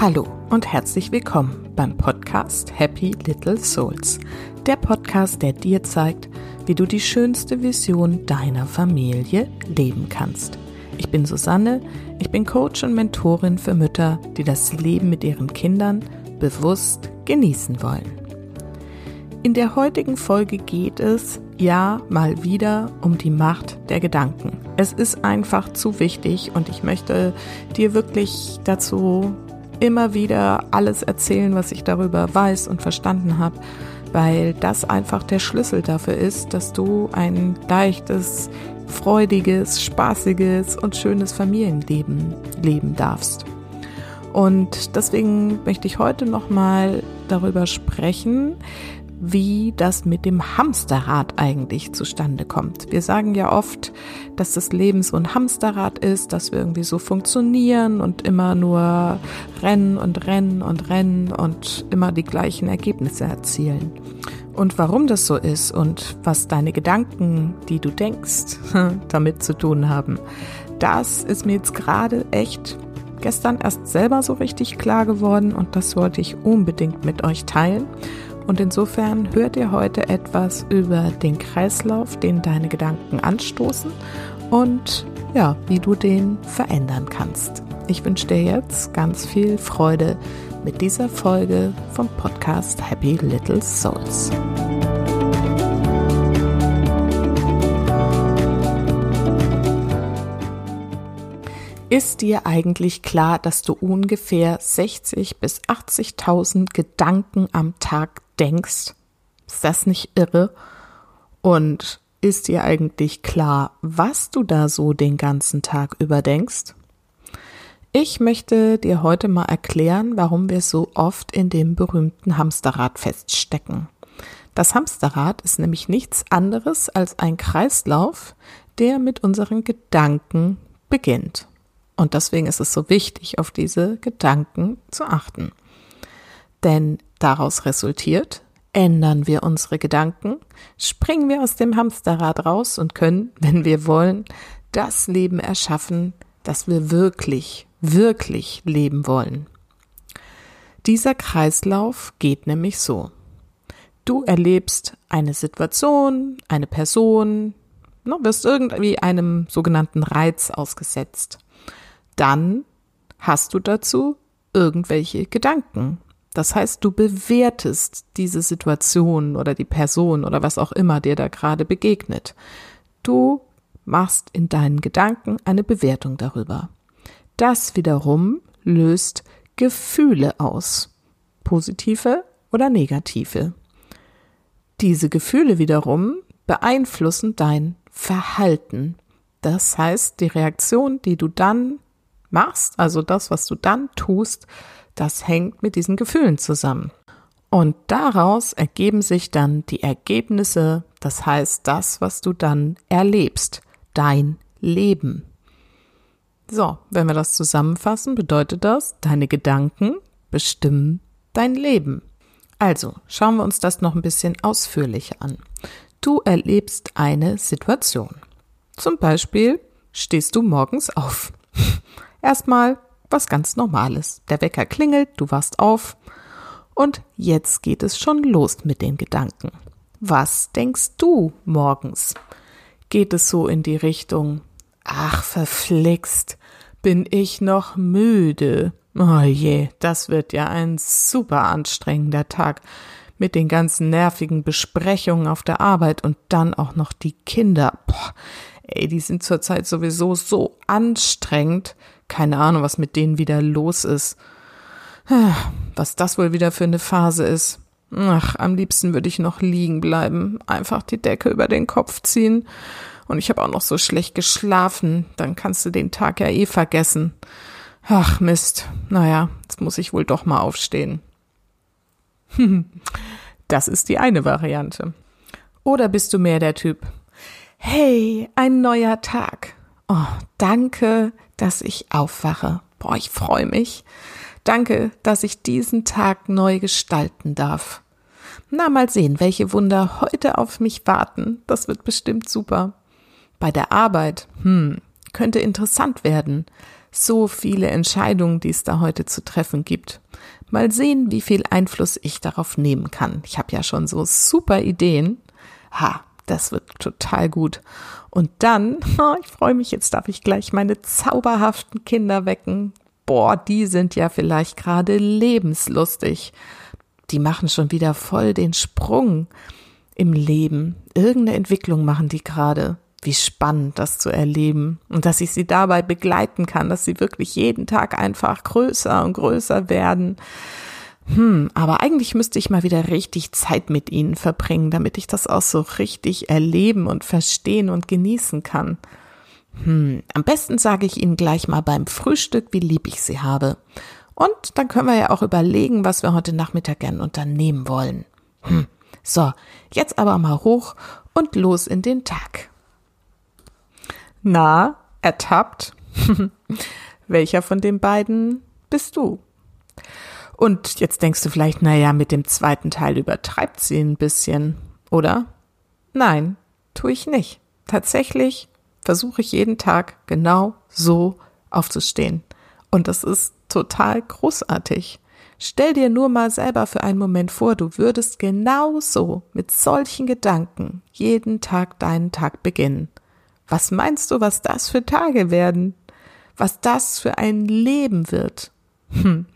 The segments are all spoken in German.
Hallo und herzlich willkommen beim Podcast Happy Little Souls. Der Podcast, der dir zeigt, wie du die schönste Vision deiner Familie leben kannst. Ich bin Susanne, ich bin Coach und Mentorin für Mütter, die das Leben mit ihren Kindern bewusst genießen wollen. In der heutigen Folge geht es, ja, mal wieder um die Macht der Gedanken. Es ist einfach zu wichtig und ich möchte dir wirklich dazu immer wieder alles erzählen, was ich darüber weiß und verstanden habe, weil das einfach der Schlüssel dafür ist, dass du ein leichtes, freudiges, spaßiges und schönes Familienleben leben darfst. Und deswegen möchte ich heute nochmal darüber sprechen, wie das mit dem Hamsterrad eigentlich zustande kommt. Wir sagen ja oft, dass das Leben so ein Hamsterrad ist, dass wir irgendwie so funktionieren und immer nur rennen und rennen und rennen und immer die gleichen Ergebnisse erzielen. Und warum das so ist und was deine Gedanken, die du denkst, damit zu tun haben, das ist mir jetzt gerade echt gestern erst selber so richtig klar geworden und das wollte ich unbedingt mit euch teilen. Und insofern hört ihr heute etwas über den Kreislauf, den deine Gedanken anstoßen und ja, wie du den verändern kannst. Ich wünsche dir jetzt ganz viel Freude mit dieser Folge vom Podcast Happy Little Souls. Ist dir eigentlich klar, dass du ungefähr 60 bis 80.000 Gedanken am Tag denkst. Ist das nicht irre? Und ist dir eigentlich klar, was du da so den ganzen Tag überdenkst? Ich möchte dir heute mal erklären, warum wir so oft in dem berühmten Hamsterrad feststecken. Das Hamsterrad ist nämlich nichts anderes als ein Kreislauf, der mit unseren Gedanken beginnt. Und deswegen ist es so wichtig, auf diese Gedanken zu achten. Denn daraus resultiert, ändern wir unsere Gedanken, springen wir aus dem Hamsterrad raus und können, wenn wir wollen, das Leben erschaffen, das wir wirklich, wirklich leben wollen. Dieser Kreislauf geht nämlich so. Du erlebst eine Situation, eine Person, wirst irgendwie einem sogenannten Reiz ausgesetzt. Dann hast du dazu irgendwelche Gedanken, das heißt, du bewertest diese Situation oder die Person oder was auch immer dir da gerade begegnet. Du machst in deinen Gedanken eine Bewertung darüber. Das wiederum löst Gefühle aus, positive oder negative. Diese Gefühle wiederum beeinflussen dein Verhalten. Das heißt, die Reaktion, die du dann machst, also das, was du dann tust, das hängt mit diesen Gefühlen zusammen. Und daraus ergeben sich dann die Ergebnisse, das heißt das, was du dann erlebst, dein Leben. So, wenn wir das zusammenfassen, bedeutet das, deine Gedanken bestimmen dein Leben. Also, schauen wir uns das noch ein bisschen ausführlicher an. Du erlebst eine Situation. Zum Beispiel stehst du morgens auf. Erstmal was ganz Normales. Der Wecker klingelt, du wachst auf und jetzt geht es schon los mit den Gedanken. Was denkst du morgens? Geht es so in die Richtung, ach verflixt, bin ich noch müde? Oh je, das wird ja ein super anstrengender Tag mit den ganzen nervigen Besprechungen auf der Arbeit und dann auch noch die Kinder. Boah, ey, die sind zurzeit sowieso so anstrengend. Keine Ahnung, was mit denen wieder los ist. Was das wohl wieder für eine Phase ist. Ach, am liebsten würde ich noch liegen bleiben, einfach die Decke über den Kopf ziehen. Und ich habe auch noch so schlecht geschlafen, dann kannst du den Tag ja eh vergessen. Ach Mist, naja, jetzt muss ich wohl doch mal aufstehen. Das ist die eine Variante. Oder bist du mehr der Typ? Hey, ein neuer Tag. Oh, danke, dass ich aufwache. Boah, ich freue mich. Danke, dass ich diesen Tag neu gestalten darf. Na, mal sehen, welche Wunder heute auf mich warten. Das wird bestimmt super. Bei der Arbeit, hm, könnte interessant werden. So viele Entscheidungen, die es da heute zu treffen gibt. Mal sehen, wie viel Einfluss ich darauf nehmen kann. Ich habe ja schon so super Ideen. Ha, das wird total gut. Und dann, ich freue mich, jetzt darf ich gleich meine zauberhaften Kinder wecken. Boah, die sind ja vielleicht gerade lebenslustig. Die machen schon wieder voll den Sprung im Leben. Irgendeine Entwicklung machen die gerade. Wie spannend, das zu erleben und dass ich sie dabei begleiten kann, dass sie wirklich jeden Tag einfach größer und größer werden. Hm, aber eigentlich müsste ich mal wieder richtig Zeit mit ihnen verbringen, damit ich das auch so richtig erleben und verstehen und genießen kann. Hm, am besten sage ich ihnen gleich mal beim Frühstück, wie lieb ich sie habe. Und dann können wir ja auch überlegen, was wir heute Nachmittag gern unternehmen wollen. Hm, so, jetzt aber mal hoch und los in den Tag. Na, ertappt? Welcher von den beiden bist du? Und jetzt denkst du vielleicht, naja, mit dem zweiten Teil übertreibt sie ein bisschen, oder? Nein, tue ich nicht. Tatsächlich versuche ich jeden Tag genau so aufzustehen. Und das ist total großartig. Stell dir nur mal selber für einen Moment vor, du würdest genauso mit solchen Gedanken jeden Tag deinen Tag beginnen. Was meinst du, was das für Tage werden? Was das für ein Leben wird? Hm.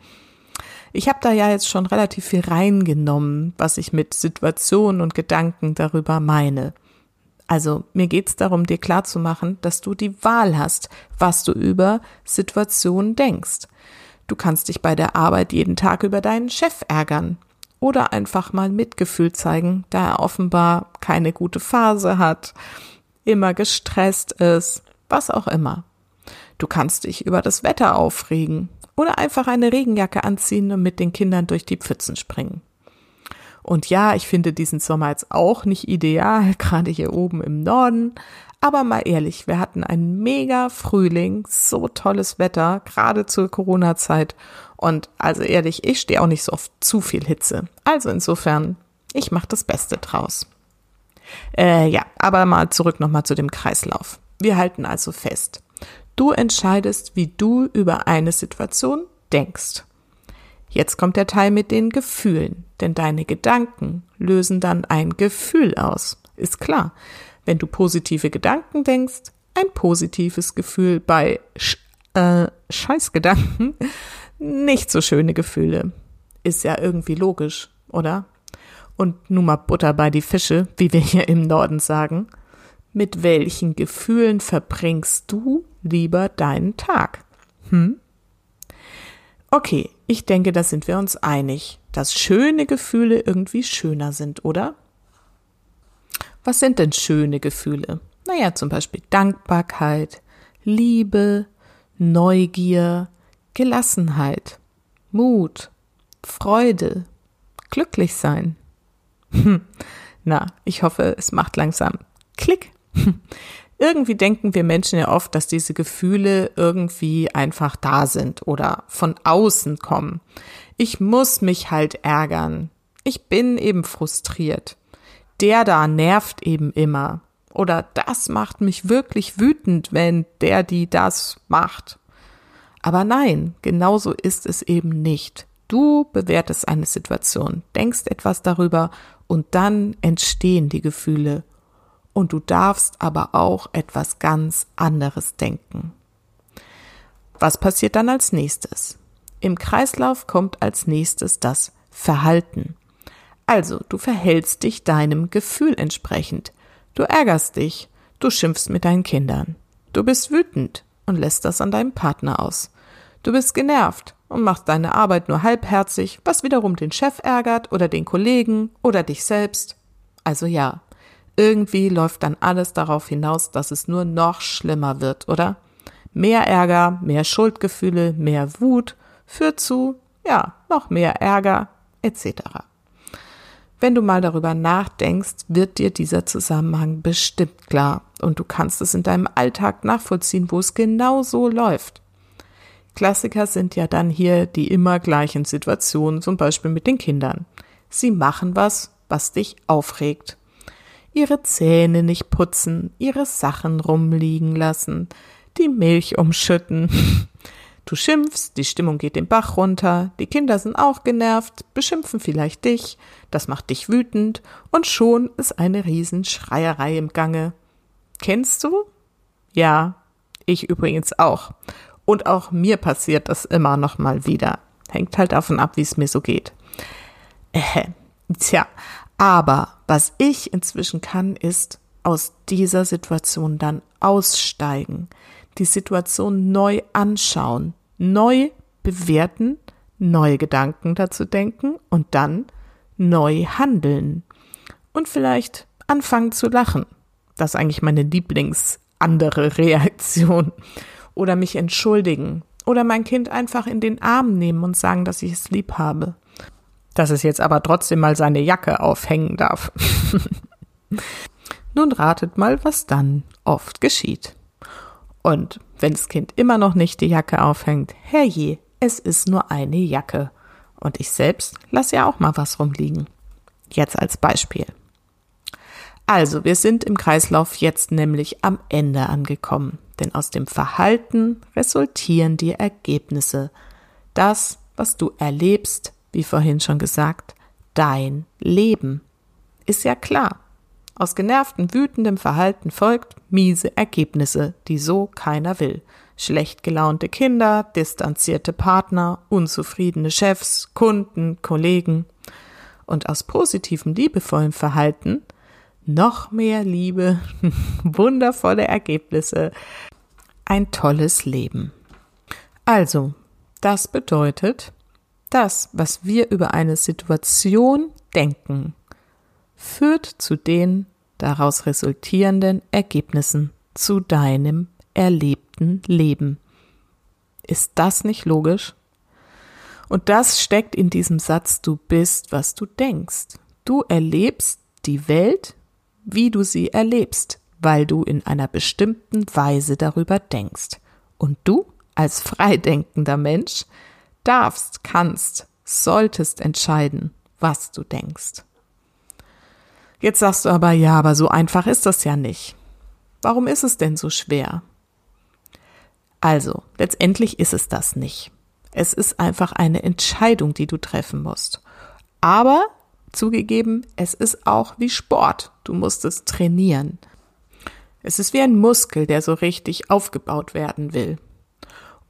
Ich habe da ja jetzt schon relativ viel reingenommen, was ich mit Situationen und Gedanken darüber meine. Also mir geht's darum, dir klarzumachen, dass du die Wahl hast, was du über Situationen denkst. Du kannst dich bei der Arbeit jeden Tag über deinen Chef ärgern oder einfach mal Mitgefühl zeigen, da er offenbar keine gute Phase hat immer gestresst ist, was auch immer. Du kannst dich über das Wetter aufregen oder einfach eine Regenjacke anziehen und mit den Kindern durch die Pfützen springen. Und ja, ich finde diesen Sommer jetzt auch nicht ideal, gerade hier oben im Norden. Aber mal ehrlich, wir hatten einen mega Frühling, so tolles Wetter, gerade zur Corona-Zeit. Und also ehrlich, ich stehe auch nicht so auf zu viel Hitze. Also insofern, ich mache das Beste draus. Äh, ja, aber mal zurück nochmal zu dem Kreislauf. Wir halten also fest. Du entscheidest, wie du über eine Situation denkst. Jetzt kommt der Teil mit den Gefühlen, denn deine Gedanken lösen dann ein Gefühl aus. Ist klar. Wenn du positive Gedanken denkst, ein positives Gefühl bei Sch äh, Scheißgedanken, nicht so schöne Gefühle. Ist ja irgendwie logisch, oder? Und nun mal Butter bei die Fische, wie wir hier im Norden sagen. Mit welchen Gefühlen verbringst du lieber deinen Tag? Hm? Okay, ich denke, da sind wir uns einig, dass schöne Gefühle irgendwie schöner sind, oder? Was sind denn schöne Gefühle? Naja, zum Beispiel Dankbarkeit, Liebe, Neugier, Gelassenheit, Mut, Freude, glücklich sein. Hm. Na, ich hoffe, es macht langsam Klick. Irgendwie denken wir Menschen ja oft, dass diese Gefühle irgendwie einfach da sind oder von außen kommen. Ich muss mich halt ärgern. Ich bin eben frustriert. Der da nervt eben immer. Oder das macht mich wirklich wütend, wenn der die das macht. Aber nein, genauso ist es eben nicht. Du bewertest eine Situation, denkst etwas darüber und dann entstehen die Gefühle. Und du darfst aber auch etwas ganz anderes denken. Was passiert dann als nächstes? Im Kreislauf kommt als nächstes das Verhalten. Also, du verhältst dich deinem Gefühl entsprechend. Du ärgerst dich, du schimpfst mit deinen Kindern. Du bist wütend und lässt das an deinem Partner aus. Du bist genervt und machst deine Arbeit nur halbherzig, was wiederum den Chef ärgert oder den Kollegen oder dich selbst. Also ja, irgendwie läuft dann alles darauf hinaus, dass es nur noch schlimmer wird, oder? Mehr Ärger, mehr Schuldgefühle, mehr Wut führt zu, ja, noch mehr Ärger, etc. Wenn du mal darüber nachdenkst, wird dir dieser Zusammenhang bestimmt klar und du kannst es in deinem Alltag nachvollziehen, wo es genau so läuft. Klassiker sind ja dann hier die immer gleichen Situationen, zum Beispiel mit den Kindern. Sie machen was, was dich aufregt. Ihre Zähne nicht putzen, ihre Sachen rumliegen lassen, die Milch umschütten, Du schimpfst, die Stimmung geht den Bach runter, die Kinder sind auch genervt, beschimpfen vielleicht dich, das macht dich wütend und schon ist eine Riesenschreierei im Gange. Kennst du? Ja, ich übrigens auch. Und auch mir passiert das immer noch mal wieder. Hängt halt davon ab, wie es mir so geht. Äh, tja, aber was ich inzwischen kann, ist aus dieser Situation dann aussteigen, die Situation neu anschauen, neu bewerten, neue Gedanken dazu denken und dann neu handeln. Und vielleicht anfangen zu lachen. Das ist eigentlich meine Lieblings andere Reaktion. Oder mich entschuldigen. Oder mein Kind einfach in den Arm nehmen und sagen, dass ich es lieb habe. Dass es jetzt aber trotzdem mal seine Jacke aufhängen darf. Nun ratet mal, was dann oft geschieht. Und wenn das Kind immer noch nicht die Jacke aufhängt, herrje, es ist nur eine Jacke. Und ich selbst lasse ja auch mal was rumliegen. Jetzt als Beispiel. Also, wir sind im Kreislauf jetzt nämlich am Ende angekommen, denn aus dem Verhalten resultieren die Ergebnisse. Das, was du erlebst, wie vorhin schon gesagt, dein Leben. Ist ja klar. Aus genervten, wütendem Verhalten folgt miese Ergebnisse, die so keiner will. Schlecht gelaunte Kinder, distanzierte Partner, unzufriedene Chefs, Kunden, Kollegen. Und aus positivem, liebevollem Verhalten noch mehr Liebe, wundervolle Ergebnisse, ein tolles Leben. Also, das bedeutet, das, was wir über eine Situation denken, führt zu den daraus resultierenden Ergebnissen, zu deinem erlebten Leben. Ist das nicht logisch? Und das steckt in diesem Satz, du bist, was du denkst. Du erlebst die Welt, wie du sie erlebst, weil du in einer bestimmten Weise darüber denkst. Und du als freidenkender Mensch darfst, kannst, solltest entscheiden, was du denkst. Jetzt sagst du aber, ja, aber so einfach ist das ja nicht. Warum ist es denn so schwer? Also, letztendlich ist es das nicht. Es ist einfach eine Entscheidung, die du treffen musst. Aber Zugegeben, es ist auch wie Sport. Du musst es trainieren. Es ist wie ein Muskel, der so richtig aufgebaut werden will.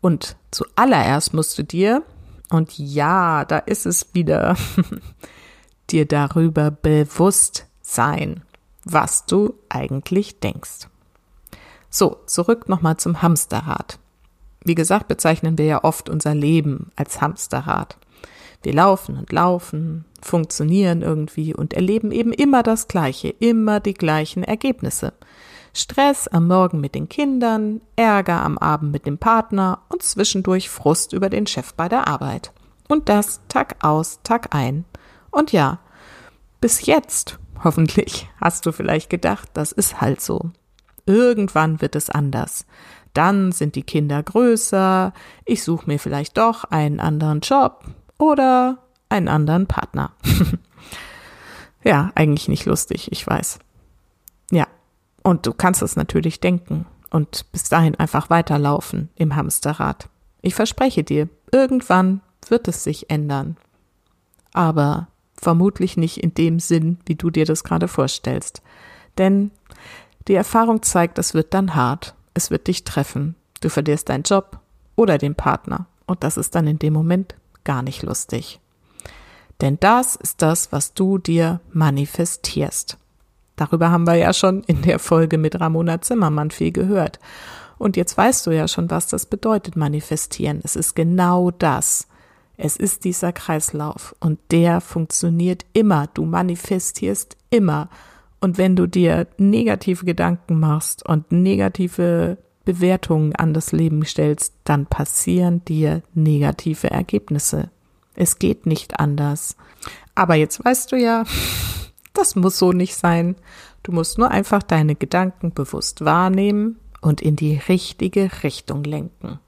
Und zuallererst musst du dir, und ja, da ist es wieder, dir darüber bewusst sein, was du eigentlich denkst. So, zurück nochmal zum Hamsterrad. Wie gesagt, bezeichnen wir ja oft unser Leben als Hamsterrad. Wir laufen und laufen, funktionieren irgendwie und erleben eben immer das Gleiche, immer die gleichen Ergebnisse. Stress am Morgen mit den Kindern, Ärger am Abend mit dem Partner und zwischendurch Frust über den Chef bei der Arbeit. Und das Tag aus, Tag ein. Und ja, bis jetzt, hoffentlich, hast du vielleicht gedacht, das ist halt so. Irgendwann wird es anders. Dann sind die Kinder größer, ich suche mir vielleicht doch einen anderen Job oder einen anderen Partner. ja, eigentlich nicht lustig, ich weiß. Ja, und du kannst es natürlich denken und bis dahin einfach weiterlaufen im Hamsterrad. Ich verspreche dir, irgendwann wird es sich ändern. Aber vermutlich nicht in dem Sinn, wie du dir das gerade vorstellst. Denn die Erfahrung zeigt, es wird dann hart. Es wird dich treffen. Du verlierst deinen Job oder den Partner. Und das ist dann in dem Moment gar nicht lustig. Denn das ist das, was du dir manifestierst. Darüber haben wir ja schon in der Folge mit Ramona Zimmermann viel gehört. Und jetzt weißt du ja schon, was das bedeutet, manifestieren. Es ist genau das. Es ist dieser Kreislauf und der funktioniert immer. Du manifestierst immer. Und wenn du dir negative Gedanken machst und negative Bewertungen an das Leben stellst, dann passieren dir negative Ergebnisse. Es geht nicht anders. Aber jetzt weißt du ja, das muss so nicht sein. Du musst nur einfach deine Gedanken bewusst wahrnehmen und in die richtige Richtung lenken.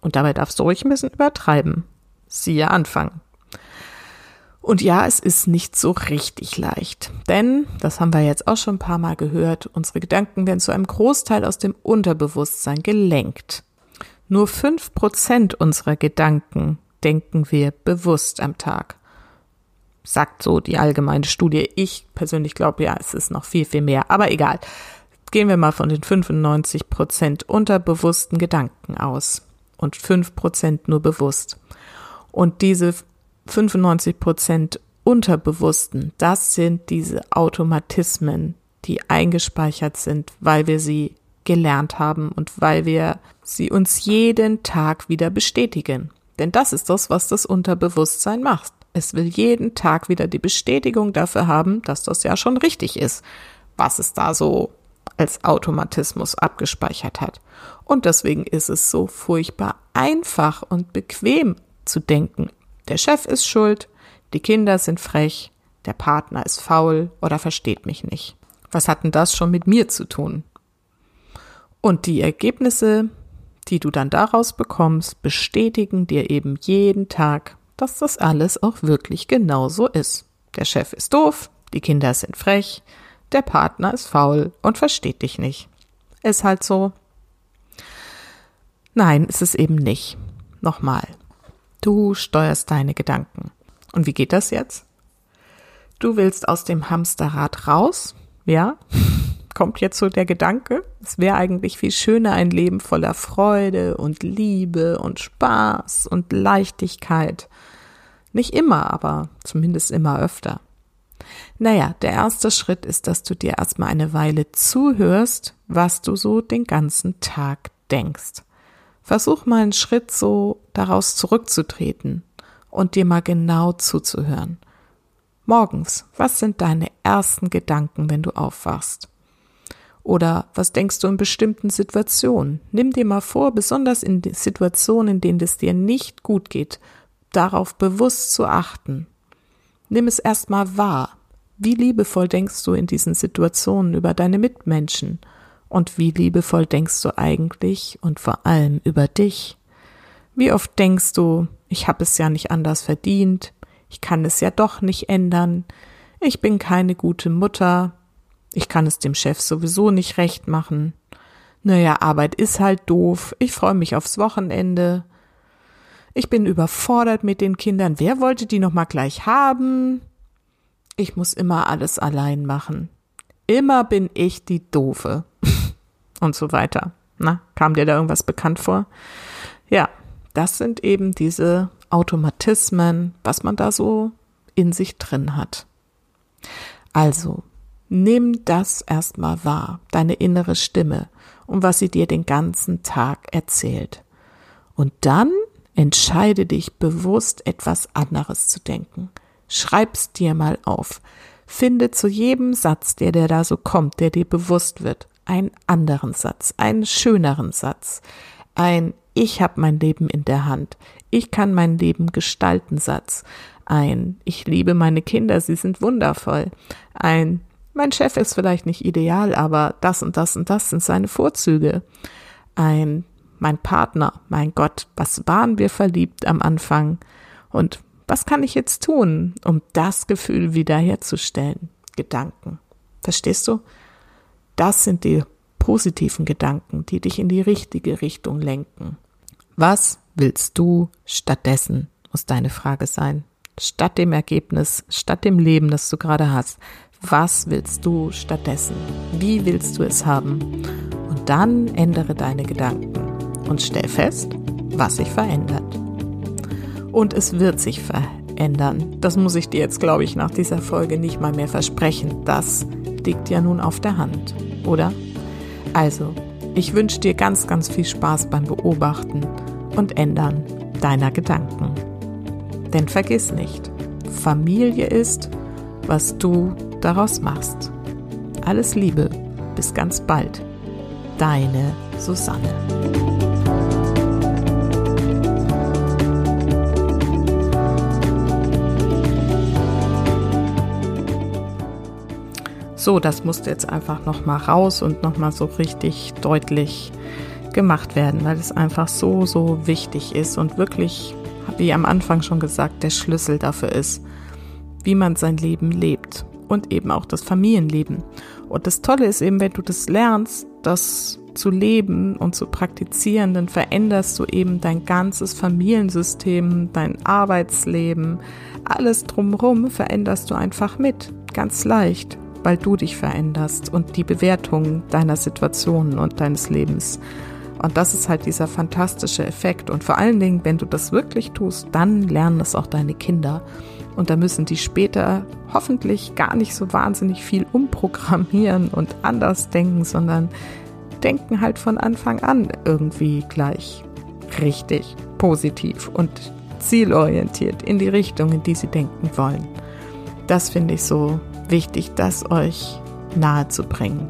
Und dabei darfst du ruhig ein bisschen übertreiben. Siehe Anfang. Und ja, es ist nicht so richtig leicht. Denn, das haben wir jetzt auch schon ein paar Mal gehört, unsere Gedanken werden zu einem Großteil aus dem Unterbewusstsein gelenkt. Nur fünf Prozent unserer Gedanken denken wir bewusst am Tag. Sagt so die allgemeine Studie. Ich persönlich glaube ja, es ist noch viel, viel mehr. Aber egal. Gehen wir mal von den 95 Prozent unterbewussten Gedanken aus und fünf Prozent nur bewusst. Und diese 95 Prozent Unterbewussten, das sind diese Automatismen, die eingespeichert sind, weil wir sie gelernt haben und weil wir sie uns jeden Tag wieder bestätigen. Denn das ist das, was das Unterbewusstsein macht. Es will jeden Tag wieder die Bestätigung dafür haben, dass das ja schon richtig ist, was es da so als Automatismus abgespeichert hat. Und deswegen ist es so furchtbar einfach und bequem zu denken, der Chef ist schuld, die Kinder sind frech, der Partner ist faul oder versteht mich nicht. Was hat denn das schon mit mir zu tun? Und die Ergebnisse, die du dann daraus bekommst, bestätigen dir eben jeden Tag, dass das alles auch wirklich genau so ist. Der Chef ist doof, die Kinder sind frech, der Partner ist faul und versteht dich nicht. Ist halt so. Nein, ist es eben nicht. Nochmal. Du steuerst deine Gedanken. Und wie geht das jetzt? Du willst aus dem Hamsterrad raus, ja? Kommt jetzt so der Gedanke, es wäre eigentlich viel schöner ein Leben voller Freude und Liebe und Spaß und Leichtigkeit. Nicht immer, aber zumindest immer öfter. Naja, der erste Schritt ist, dass du dir erstmal eine Weile zuhörst, was du so den ganzen Tag denkst. Versuch mal einen Schritt so daraus zurückzutreten und dir mal genau zuzuhören. Morgens, was sind deine ersten Gedanken, wenn du aufwachst? Oder was denkst du in bestimmten Situationen? Nimm dir mal vor, besonders in Situationen, in denen es dir nicht gut geht, darauf bewusst zu achten. Nimm es erstmal wahr. Wie liebevoll denkst du in diesen Situationen über deine Mitmenschen? Und wie liebevoll denkst du eigentlich und vor allem über dich? Wie oft denkst du, ich habe es ja nicht anders verdient, ich kann es ja doch nicht ändern, ich bin keine gute Mutter, ich kann es dem Chef sowieso nicht recht machen. Naja, Arbeit ist halt doof, ich freue mich aufs Wochenende. Ich bin überfordert mit den Kindern, wer wollte die noch mal gleich haben? Ich muss immer alles allein machen. Immer bin ich die Doofe. Und so weiter. Na, kam dir da irgendwas bekannt vor? Ja, das sind eben diese Automatismen, was man da so in sich drin hat. Also, nimm das erstmal wahr, deine innere Stimme und was sie dir den ganzen Tag erzählt. Und dann entscheide dich bewusst etwas anderes zu denken. Schreib's dir mal auf. Finde zu jedem Satz, der dir da so kommt, der dir bewusst wird, einen anderen Satz, einen schöneren Satz, ein ich habe mein Leben in der Hand. Ich kann mein Leben gestalten Satz. Ein Ich liebe meine Kinder, sie sind wundervoll. Ein Mein Chef ist vielleicht nicht ideal, aber das und das und das sind seine Vorzüge. Ein Mein Partner, mein Gott, was waren wir verliebt am Anfang? Und was kann ich jetzt tun, um das Gefühl wiederherzustellen? Gedanken. Verstehst du? Das sind die positiven Gedanken, die dich in die richtige Richtung lenken. Was willst du stattdessen, muss deine Frage sein. Statt dem Ergebnis, statt dem Leben, das du gerade hast. Was willst du stattdessen? Wie willst du es haben? Und dann ändere deine Gedanken und stell fest, was sich verändert. Und es wird sich verändern. Das muss ich dir jetzt, glaube ich, nach dieser Folge nicht mal mehr versprechen. Das liegt ja nun auf der Hand, oder? Also, ich wünsche dir ganz, ganz viel Spaß beim Beobachten und Ändern deiner Gedanken. Denn vergiss nicht, Familie ist, was du daraus machst. Alles Liebe, bis ganz bald. Deine Susanne. So, das musste jetzt einfach noch mal raus und noch mal so richtig deutlich gemacht werden, weil es einfach so, so wichtig ist und wirklich, wie am Anfang schon gesagt, der Schlüssel dafür ist, wie man sein Leben lebt und eben auch das Familienleben. Und das Tolle ist eben, wenn du das lernst, dass zu leben und zu praktizieren, dann veränderst du eben dein ganzes Familiensystem, dein Arbeitsleben, alles drumherum veränderst du einfach mit, ganz leicht, weil du dich veränderst und die Bewertung deiner Situationen und deines Lebens. Und das ist halt dieser fantastische Effekt. Und vor allen Dingen, wenn du das wirklich tust, dann lernen es auch deine Kinder. Und da müssen die später hoffentlich gar nicht so wahnsinnig viel umprogrammieren und anders denken, sondern denken halt von Anfang an irgendwie gleich richtig, positiv und zielorientiert in die Richtung, in die sie denken wollen. Das finde ich so wichtig, das euch nahe zu bringen.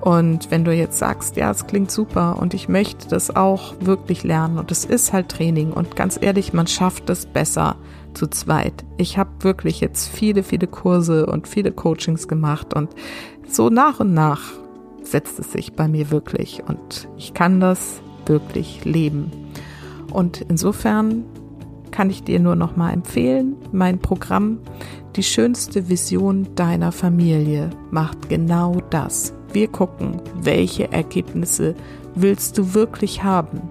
Und wenn du jetzt sagst, ja, es klingt super und ich möchte das auch wirklich lernen und es ist halt Training und ganz ehrlich, man schafft es besser zu zweit. Ich habe wirklich jetzt viele, viele Kurse und viele Coachings gemacht und so nach und nach setzt es sich bei mir wirklich und ich kann das wirklich leben. Und insofern kann ich dir nur noch mal empfehlen, mein Programm Die schönste Vision deiner Familie macht genau das. Wir gucken, welche Ergebnisse willst du wirklich haben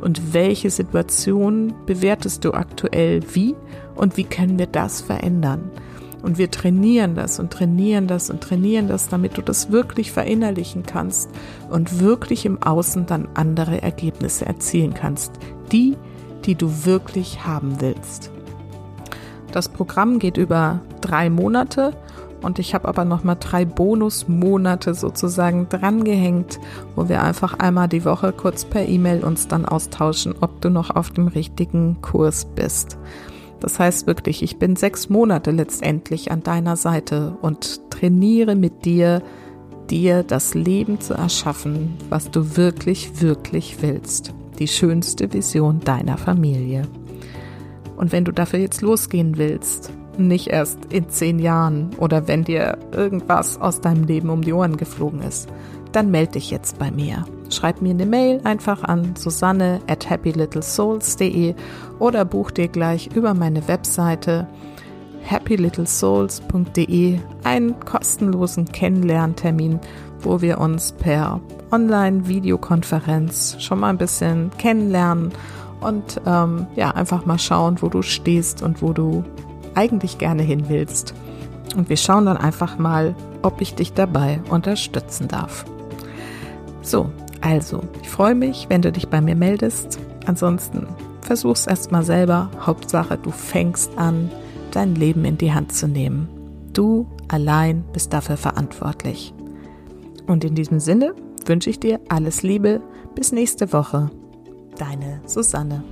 und welche Situationen bewertest du aktuell wie und wie können wir das verändern. Und wir trainieren das und trainieren das und trainieren das, damit du das wirklich verinnerlichen kannst und wirklich im Außen dann andere Ergebnisse erzielen kannst. Die, die du wirklich haben willst. Das Programm geht über drei Monate und ich habe aber noch mal drei Bonusmonate sozusagen drangehängt, wo wir einfach einmal die Woche kurz per E-Mail uns dann austauschen, ob du noch auf dem richtigen Kurs bist. Das heißt wirklich, ich bin sechs Monate letztendlich an deiner Seite und trainiere mit dir, dir das Leben zu erschaffen, was du wirklich, wirklich willst die schönste Vision deiner Familie. Und wenn du dafür jetzt losgehen willst, nicht erst in zehn Jahren oder wenn dir irgendwas aus deinem Leben um die Ohren geflogen ist, dann melde dich jetzt bei mir. Schreib mir eine Mail einfach an susanne at happylittlesouls.de oder buch dir gleich über meine Webseite happylittlesouls.de einen kostenlosen Kennenlerntermin, wo wir uns per Online-Videokonferenz schon mal ein bisschen kennenlernen und ähm, ja, einfach mal schauen, wo du stehst und wo du eigentlich gerne hin willst. Und wir schauen dann einfach mal, ob ich dich dabei unterstützen darf. So, also, ich freue mich, wenn du dich bei mir meldest. Ansonsten versuch's erstmal selber. Hauptsache, du fängst an, dein Leben in die Hand zu nehmen. Du allein bist dafür verantwortlich. Und in diesem Sinne wünsche ich dir alles Liebe. Bis nächste Woche. Deine Susanne.